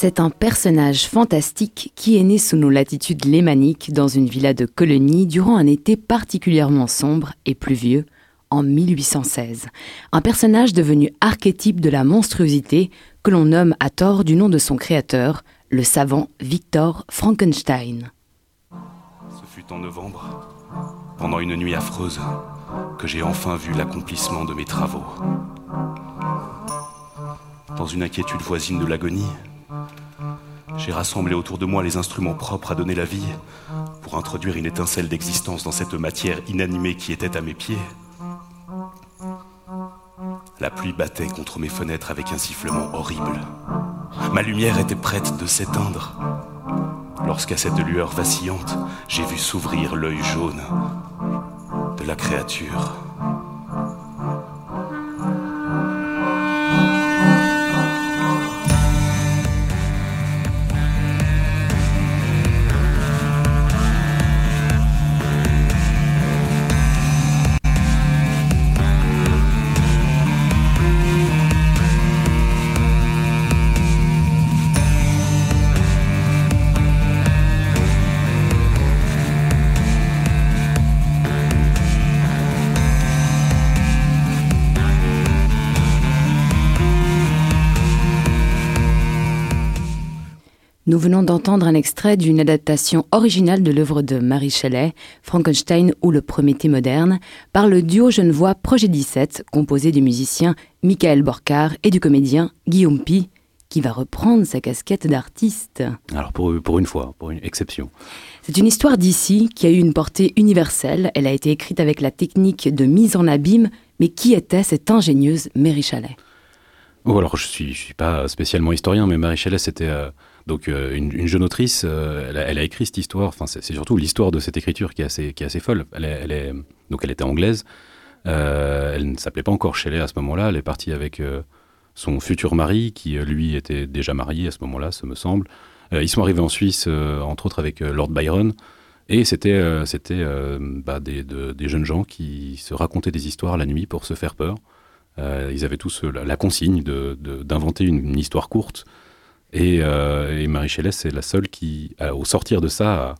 C'est un personnage fantastique qui est né sous nos latitudes lémaniques dans une villa de colonie durant un été particulièrement sombre et pluvieux en 1816. Un personnage devenu archétype de la monstruosité que l'on nomme à tort du nom de son créateur, le savant Victor Frankenstein. Ce fut en novembre, pendant une nuit affreuse, que j'ai enfin vu l'accomplissement de mes travaux. Dans une inquiétude voisine de l'agonie, j'ai rassemblé autour de moi les instruments propres à donner la vie pour introduire une étincelle d'existence dans cette matière inanimée qui était à mes pieds. La pluie battait contre mes fenêtres avec un sifflement horrible. Ma lumière était prête de s'éteindre. Lorsqu'à cette lueur vacillante, j'ai vu s'ouvrir l'œil jaune de la créature. Nous venons d'entendre un extrait d'une adaptation originale de l'œuvre de Marie Shelley, Frankenstein ou le Prométhée moderne, par le duo genevois Projet 17, composé du musicien Michael Borcar et du comédien Guillaume Pi, qui va reprendre sa casquette d'artiste. Alors pour, pour une fois, pour une exception. C'est une histoire d'ici qui a eu une portée universelle. Elle a été écrite avec la technique de mise en abîme, mais qui était cette ingénieuse Mary Shelley? Oh, alors je suis, je suis pas spécialement historien, mais Marie Shelley, c'était euh, donc euh, une, jeune autrice. euh, elle, a, écrit cette histoire. Enfin, c'est surtout l'histoire de cette écriture qui est assez, folle. Elle donc elle était anglaise. Euh, elle ne s'appelait pas encore Shelley à ce moment-là. Elle est partie avec son futur mari, qui lui était déjà marié à ce moment-là, ça me semble. Ils sont arrivés en Suisse, entre autres avec Lord Byron. Et c'était bah, des, de- jeunes gens qui se racontaient des histoires la nuit pour se faire peur. Ils avaient tous la, consigne de- de- d'inventer une, une histoire courte. Et, euh, et Marie Shelley, c'est la seule qui, a- au sortir de ça,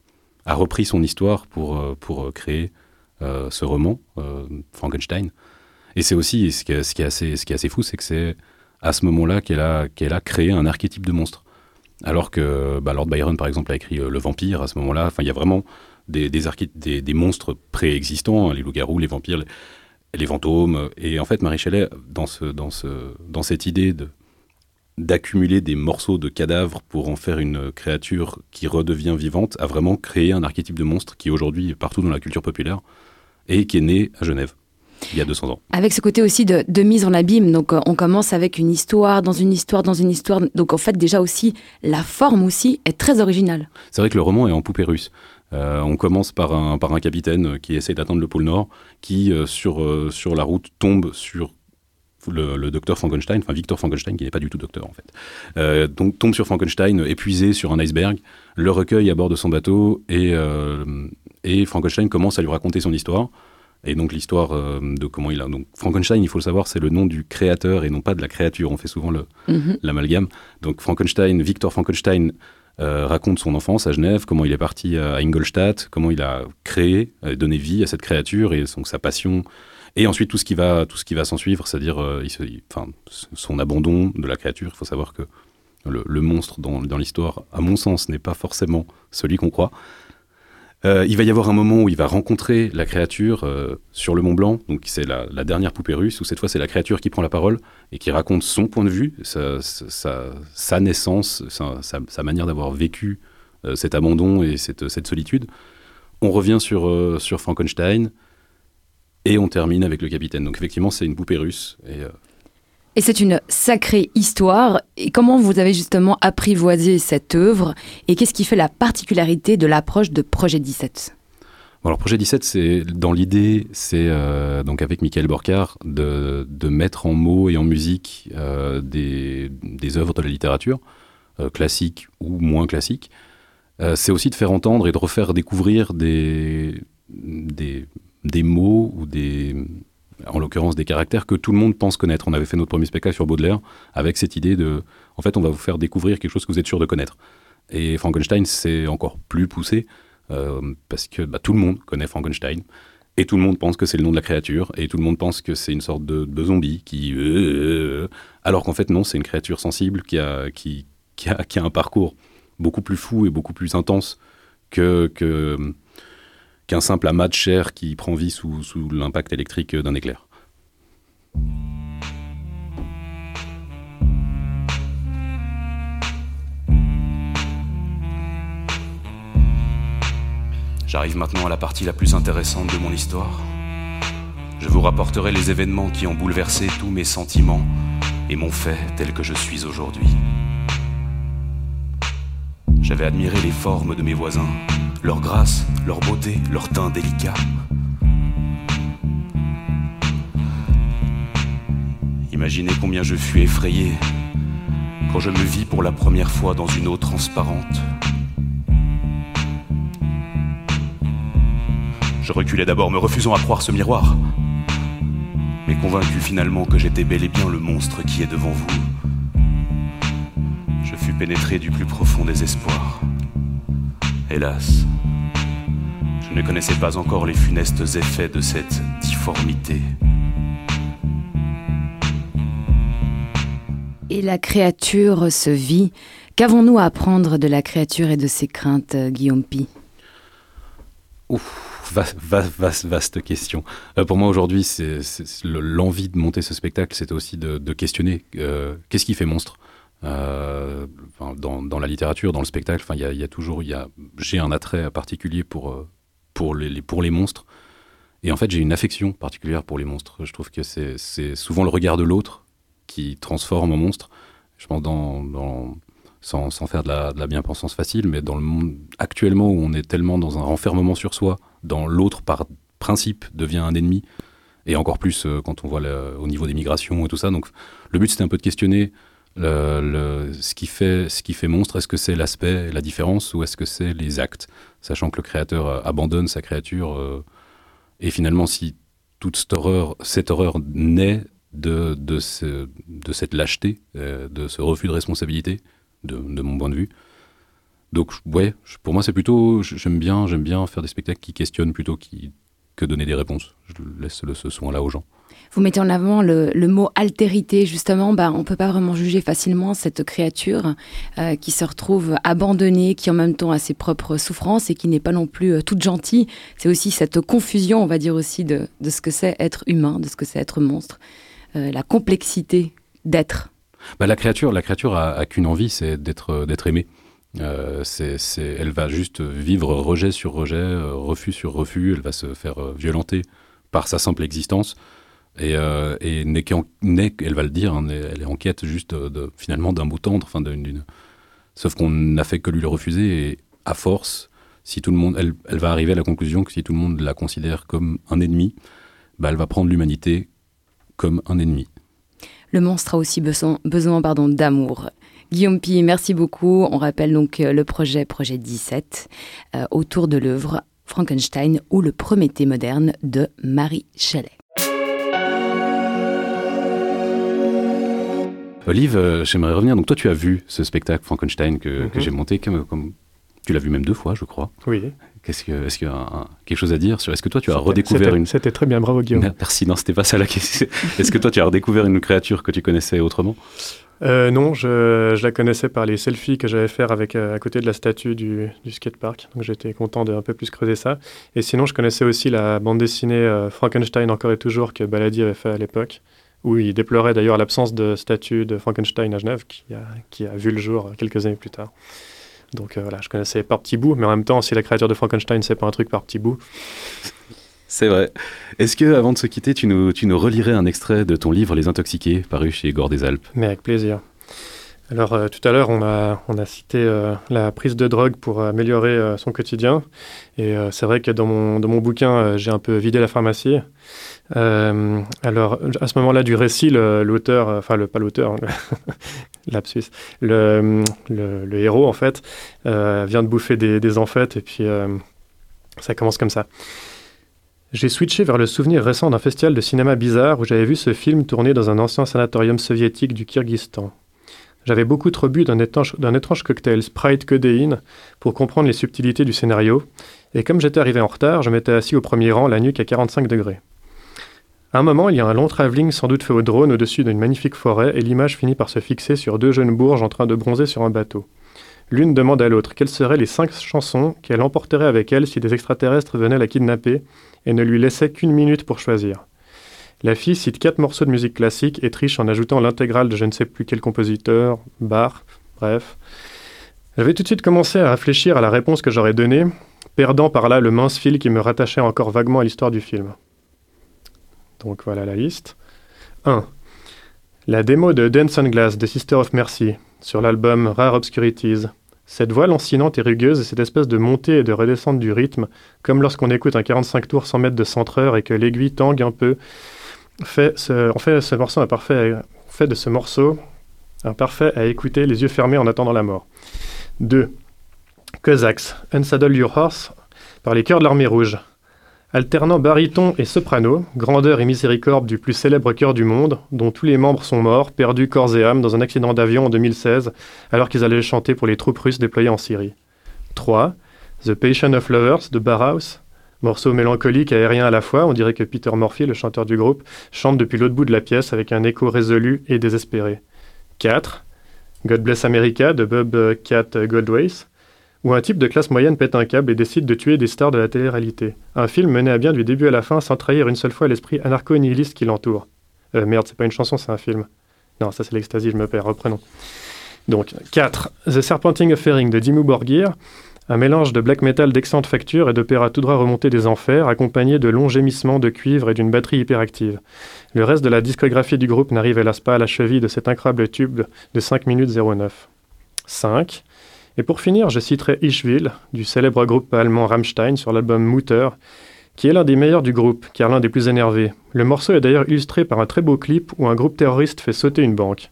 a, repris son histoire pour, euh, pour euh, créer euh, ce roman, euh, Frankenstein. Et c'est aussi, ce qui est, assez, ce qui est assez fou, c'est que c'est à ce moment-là qu'elle a, qu'elle a créé un archétype de monstre. Alors que bah, Lord Byron, par exemple, a écrit euh, Le Vampire à ce moment-là. Enfin, il y a vraiment des, des, monstres préexistants, hein, les loups-garous, les vampires, les, les fantômes. Et en fait, Marie Shelley, dans, ce, dans, ce, dans cette idée de d'accumuler des morceaux de cadavres pour en faire une créature qui redevient vivante, a vraiment créé un archétype de monstre qui est aujourd'hui partout dans la culture populaire et qui est né à Genève il y a 200 ans. Avec ce côté aussi de, de mise en abîme, donc euh, on commence avec une histoire dans une histoire dans une histoire. Donc en fait déjà aussi la forme aussi est très originale. C'est vrai que le roman est en poupée russe. Euh, on commence par un, par un capitaine qui essaie d'atteindre le pôle Nord, qui euh, sur, sur la route tombe sur le, le docteur Frankenstein, enfin Victor Frankenstein, qui n'est pas du tout docteur en fait. Euh, donc tombe sur Frankenstein épuisé sur un iceberg, le recueille à bord de son bateau et, euh, et Frankenstein commence à lui raconter son histoire. Et donc l'histoire euh, de comment il a... Donc Frankenstein, il faut le savoir, c'est le nom du créateur et non pas de la créature. On fait souvent le, Mhm. l'amalgame. Donc Frankenstein, Victor Frankenstein raconte son enfance à Genève, comment il est parti à Ingolstadt, comment il a créé, donné vie à cette créature et donc sa passion. Et ensuite tout ce qui va, tout ce qui va s'en suivre, c'est-à-dire euh, son abandon de la créature. Il faut savoir que le, monstre dans, dans l'histoire, à mon sens, n'est pas forcément celui qu'on croit. Euh, il va y avoir un moment où il va rencontrer la créature euh, sur le Mont Blanc, donc c'est la, la dernière poupée russe, où cette fois c'est la créature qui prend la parole et qui raconte son point de vue, sa, sa, sa naissance, sa, manière d'avoir vécu cet abandon et cette, cette solitude. On revient sur, sur Frankenstein et on termine avec le capitaine. Donc effectivement c'est une poupée russe. Et, euh, Et c'est une sacrée histoire. Et comment vous avez justement apprivoisé cette œuvre Et qu'est-ce qui fait la particularité de l'approche de Projet 17 Bon, alors projet 17, c'est dans l'idée, c'est euh, donc avec Michael Borcar de, de mettre en mots et en musique euh, des, des œuvres de la littérature euh, classiques ou moins classiques. Euh, c'est aussi de faire entendre et de refaire découvrir des, des, des mots ou des, en l'occurrence des caractères que tout le monde pense connaître. On avait fait notre premier spectacle sur Baudelaire avec cette idée de, en fait, on va vous faire découvrir quelque chose que vous êtes sûr de connaître. Et Frankenstein, c'est encore plus poussé parce que bah, tout le monde connaît Frankenstein. Et tout le monde pense que c'est le nom de la créature, et tout le monde pense que c'est une sorte de, zombie qui... alors qu'en fait non, c'est une créature sensible qui a, qui, a, qui a un parcours beaucoup plus fou et beaucoup plus intense que, qu'un simple amas de chair qui prend vie sous, sous l'impact électrique d'un éclair. J'arrive maintenant à la partie la plus intéressante de mon histoire. Je vous rapporterai les événements qui ont bouleversé tous mes sentiments et m'ont fait tel que je suis aujourd'hui. J'avais admiré les formes de mes voisins, leur grâce, leur beauté, leur teint délicat. Imaginez combien je fus effrayé quand je me vis pour la première fois dans une eau transparente. Je reculais d'abord, me refusant à croire ce miroir, mais convaincu finalement que j'étais bel et bien le monstre qui est devant vous pénétré du plus profond des espoirs. Hélas, je ne connaissais pas encore les funestes effets de cette difformité. Et la créature se vit. Qu'avons-nous à apprendre de la créature et de ses craintes, Guillaume Pi? Ouf, vaste, vaste, question. Euh, pour moi aujourd'hui, c'est l'envie de monter ce spectacle, c'était aussi de, questionner euh, qu'est-ce qui fait monstre? Euh, dans, la littérature, dans le spectacle, il y, a toujours, j'ai un attrait particulier pour, euh, pour, les, monstres. Et en fait, j'ai une affection particulière pour les monstres. Je trouve que c'est souvent le regard de l'autre qui transforme en monstre. Je pense sans, faire de la, de la bien-pensance facile, mais dans le monde actuellement où on est tellement dans un renfermement sur soi, dans l'autre par principe devient un ennemi, et encore plus euh, quand on voit au niveau des migrations et tout ça. Donc le but c'était un peu de questionner ce, qui fait, ce qui fait monstre, est-ce que c'est l'aspect, la différence, ou est-ce que c'est les actes Sachant que le créateur euh, abandonne sa créature, euh, et finalement, si toute cette horreur, cette horreur naît de, de, de cette lâcheté, euh, de ce refus de responsabilité, de, de, mon point de vue. Donc, ouais, pour moi, c'est plutôt, j'aime bien, j'aime bien faire des spectacles qui questionnent plutôt qui, que donner des réponses. Je laisse le, ce soin-là aux gens. Vous mettez en avant le, mot altérité, justement. Bah, on ne peut pas vraiment juger facilement cette créature euh, qui se retrouve abandonnée, qui en même temps a ses propres souffrances et qui n'est pas non plus euh, toute gentille. C'est aussi cette confusion, on va dire aussi, de, ce que c'est être humain, de ce que c'est être monstre, euh, la complexité d'être. Bah, la créature, la créature a, qu'une envie, c'est d'être d'être aimée. C'est, elle va juste vivre rejet sur rejet, refus sur refus. Elle va se faire violenter par sa simple existence. Et, euh, n'est elle va le dire, hein, elle est en quête juste de, finalement d'un mot tendre, sauf qu'on n'a fait que lui le refuser. Et à force, si tout le monde, elle, elle, va arriver à la conclusion que si tout le monde la considère comme un ennemi, bah, elle va prendre l'humanité comme un ennemi. Le monstre a aussi besoin, besoin pardon, d'amour. Guillaume Pi, merci beaucoup. On rappelle donc euh, le projet, projet 17, euh, autour de l'œuvre Frankenstein ou le Prométhée moderne de Marie Chalet. Olive, euh, j'aimerais revenir. Donc toi, tu as vu ce spectacle Frankenstein que, mhm. j'ai monté, comme, tu l'as vu même deux fois, je crois. Oui. Qu'est-ce que, est-ce qu'il y a quelque chose à dire sur Est-ce que toi, tu as redécouvert une C'était très bien, bravo Guillaume. Merci. Non, c'était pas ça la question. est-ce que toi, tu as redécouvert une créature que tu connaissais autrement? Euh, non, je, la connaissais par les selfies que j'avais fait avec euh, à côté de la statue du, du skatepark. Donc j'étais content de un peu plus creuser ça. Et sinon, je connaissais aussi la bande dessinée Frankenstein encore et toujours que Baladi avait fait à l'époque où il déplorait d'ailleurs l'absence de statue de Frankenstein à Genève, qui a, qui a vu le jour quelques années plus tard. Donc euh, voilà, je connaissais par petits bouts, mais en même temps, si la créature de Frankenstein, c'est pas un truc par petits bouts. C'est vrai. Est-ce que, avant de se quitter, tu nous, tu nous relirais un extrait de ton livre Les Intoxiqués, paru chez Gore des Alpes? Mais avec plaisir. Alors, euh, tout à l'heure, on a, on a cité euh, la prise de drogue pour améliorer son quotidien. Et c'est vrai que dans mon, bouquin, j'ai un peu vidé la pharmacie. Euh, alors, à ce moment-là du récit, l'auteur, enfin, le, pas l'auteur, le, le, héros, en fait, euh, vient de bouffer des, des et puis euh, ça commence comme ça. J'ai switché vers le souvenir récent d'un festival de cinéma bizarre où j'avais vu ce film tourné dans un ancien sanatorium soviétique du Kyrgyzstan. J'avais beaucoup trop bu d'un étrange, cocktail Sprite Codéine pour comprendre les subtilités du scénario, et comme j'étais arrivé en retard, je m'étais assis au premier rang, la nuque à 45 degrés. À un moment, il y a un long travelling sans doute fait au drone au-dessus d'une magnifique forêt, et l'image finit par se fixer sur deux jeunes bourges en train de bronzer sur un bateau. L'une demande à l'autre quelles seraient les cinq chansons qu'elle emporterait avec elle si des extraterrestres venaient la kidnapper et ne lui laissaient qu'une minute pour choisir. La fille cite quatre morceaux de musique classique et triche en ajoutant l'intégrale de je ne sais plus quel compositeur, bar, bref. J'avais tout de suite commencé à réfléchir à la réponse que j'aurais donnée, perdant par là le mince fil qui me rattachait encore vaguement à l'histoire du film. Donc voilà la liste. 1. La démo de Dance on Glass de Sister of Mercy sur l'album Rare Obscurities. Cette voix lancinante et rugueuse et cette espèce de montée et de redescente du rythme, comme lorsqu'on écoute un 45 tours 100 mètres de centreur et que l'aiguille tangue un peu, en fait ce morceau un parfait, fait de ce morceau un parfait à écouter les yeux fermés en attendant la mort. 2. Cossacks, Unsaddle Your Horse par les chœurs de l'armée rouge. Alternant baryton et soprano, grandeur et miséricorde du plus célèbre chœur du monde, dont tous les membres sont morts, perdus corps et âme dans un accident d'avion en 2016, alors qu'ils allaient chanter pour les troupes russes déployées en Syrie. 3. The Passion of Lovers de Barhouse. Morceau mélancolique aérien à la fois, on dirait que Peter Murphy, le chanteur du groupe, chante depuis l'autre bout de la pièce avec un écho résolu et désespéré. 4. God Bless America de Bob Cat Goldways où un type de classe moyenne pète un câble et décide de tuer des stars de la télé-réalité. Un film mené à bien du début à la fin sans trahir une seule fois l'esprit anarcho-nihiliste qui l'entoure. Euh, merde, c'est pas une chanson, c'est un film. Non, ça c'est l'ecstasy, je me perds, reprenons. Donc, 4. The Serpenting Offering de Dimmu Borgir, un mélange de black metal d'excellente facture et d'opéra tout droit remonté des enfers, accompagné de longs gémissements de cuivre et d'une batterie hyperactive. Le reste de la discographie du groupe n'arrive hélas pas à la cheville de cet incroyable tube de 5 minutes 09. 5. Et pour finir, je citerai Ishville, du célèbre groupe allemand Rammstein, sur l'album Mutter, qui est l'un des meilleurs du groupe, car l'un des plus énervés. Le morceau est d'ailleurs illustré par un très beau clip où un groupe terroriste fait sauter une banque.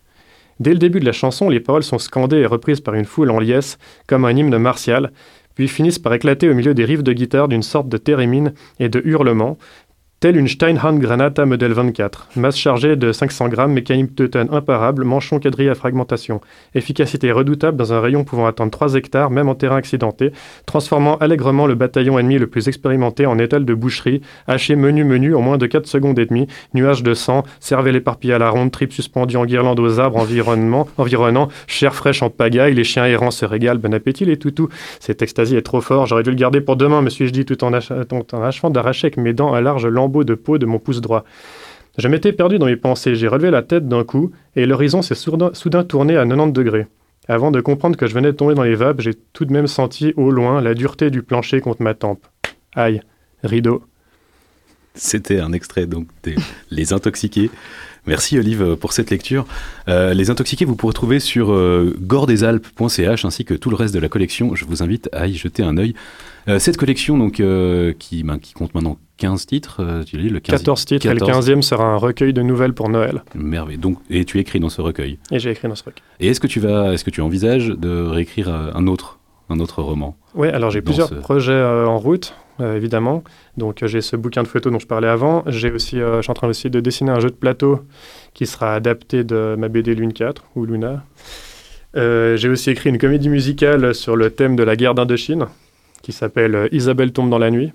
Dès le début de la chanson, les paroles sont scandées et reprises par une foule en liesse, comme un hymne martial, puis finissent par éclater au milieu des riffs de guitare d'une sorte de thérémine et de hurlements, Telle une Steinhand Granata modèle 24. Masse chargée de 500 grammes, mécanique de tonne imparable, manchon quadrillé à fragmentation. Efficacité redoutable dans un rayon pouvant atteindre 3 hectares, même en terrain accidenté, transformant allègrement le bataillon ennemi le plus expérimenté en étal de boucherie, haché menu menu en moins de 4 secondes et demie, nuage de sang, cervelle éparpillée à la ronde, tripes suspendues en guirlande aux arbres environnant, chair fraîche en pagaille, les chiens errants se régalent, bon appétit les toutous. Cette extasie est trop fort, j'aurais dû le garder pour demain, me suis-je dit tout en, achevant d'arracher avec mes dents à large de peau de mon pouce droit. Je m'étais perdu dans mes pensées, j'ai relevé la tête d'un coup, et l'horizon s'est soudain tourné à 90 degrés. Avant de comprendre que je venais de tomber dans les vapes, j'ai tout de même senti au loin la dureté du plancher contre ma tempe. Aïe, rideau. C'était un extrait donc des Les Intoxiqués. Merci Olive pour cette lecture. Euh, les Intoxiqués, vous pourrez trouver sur euh, gordesalpes.ch ainsi que tout le reste de la collection. Je vous invite à y jeter un œil. Euh, cette collection donc qui, ben, qui compte maintenant 15 titres, euh, tu lis le 15... 14 titres, et le 15e sera un recueil de nouvelles pour Noël. Merveille. Donc, et tu écris dans ce recueil? Et j'ai écrit dans ce recueil. Et est-ce que tu vas, est-ce que tu envisages de réécrire euh, un autre, un autre roman Oui, alors j'ai plusieurs projets euh, en route, évidemment. Donc j'ai ce bouquin de photos dont je parlais avant. J'ai aussi, je suis en train aussi de dessiner un jeu de plateau qui sera adapté de ma BD Lune 4 ou Luna. j'ai aussi écrit une comédie musicale sur le thème de la guerre d'Indochine qui s'appelle Isabelle tombe dans la nuit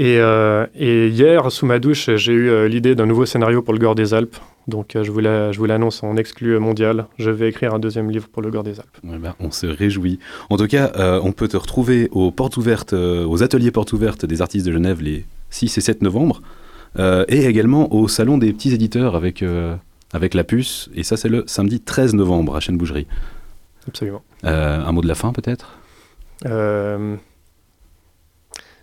euh, et, hier, sous ma douche, j'ai eu euh, l'idée d'un nouveau scénario pour le Gore des Alpes. Donc euh, je, vous l'annonce en exclu mondial. Je vais écrire un deuxième livre pour le Gore des Alpes. Ben, on se réjouit. En tout cas, on peut te retrouver aux portes ouvertes, aux ateliers portes ouvertes des artistes de Genève les 6 et 7 novembre. et également au salon des petits éditeurs avec, avec la puce. Et ça, c'est le samedi 13 novembre à Chêne-Bougerie. Absolument. un mot de la fin peut-être?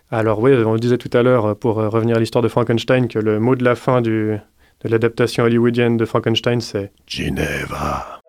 Alors oui, on le disait tout à l'heure, pour euh, revenir à l'histoire de Frankenstein, que le mot de la fin de l'adaptation hollywoodienne de Frankenstein, c'est Geneva.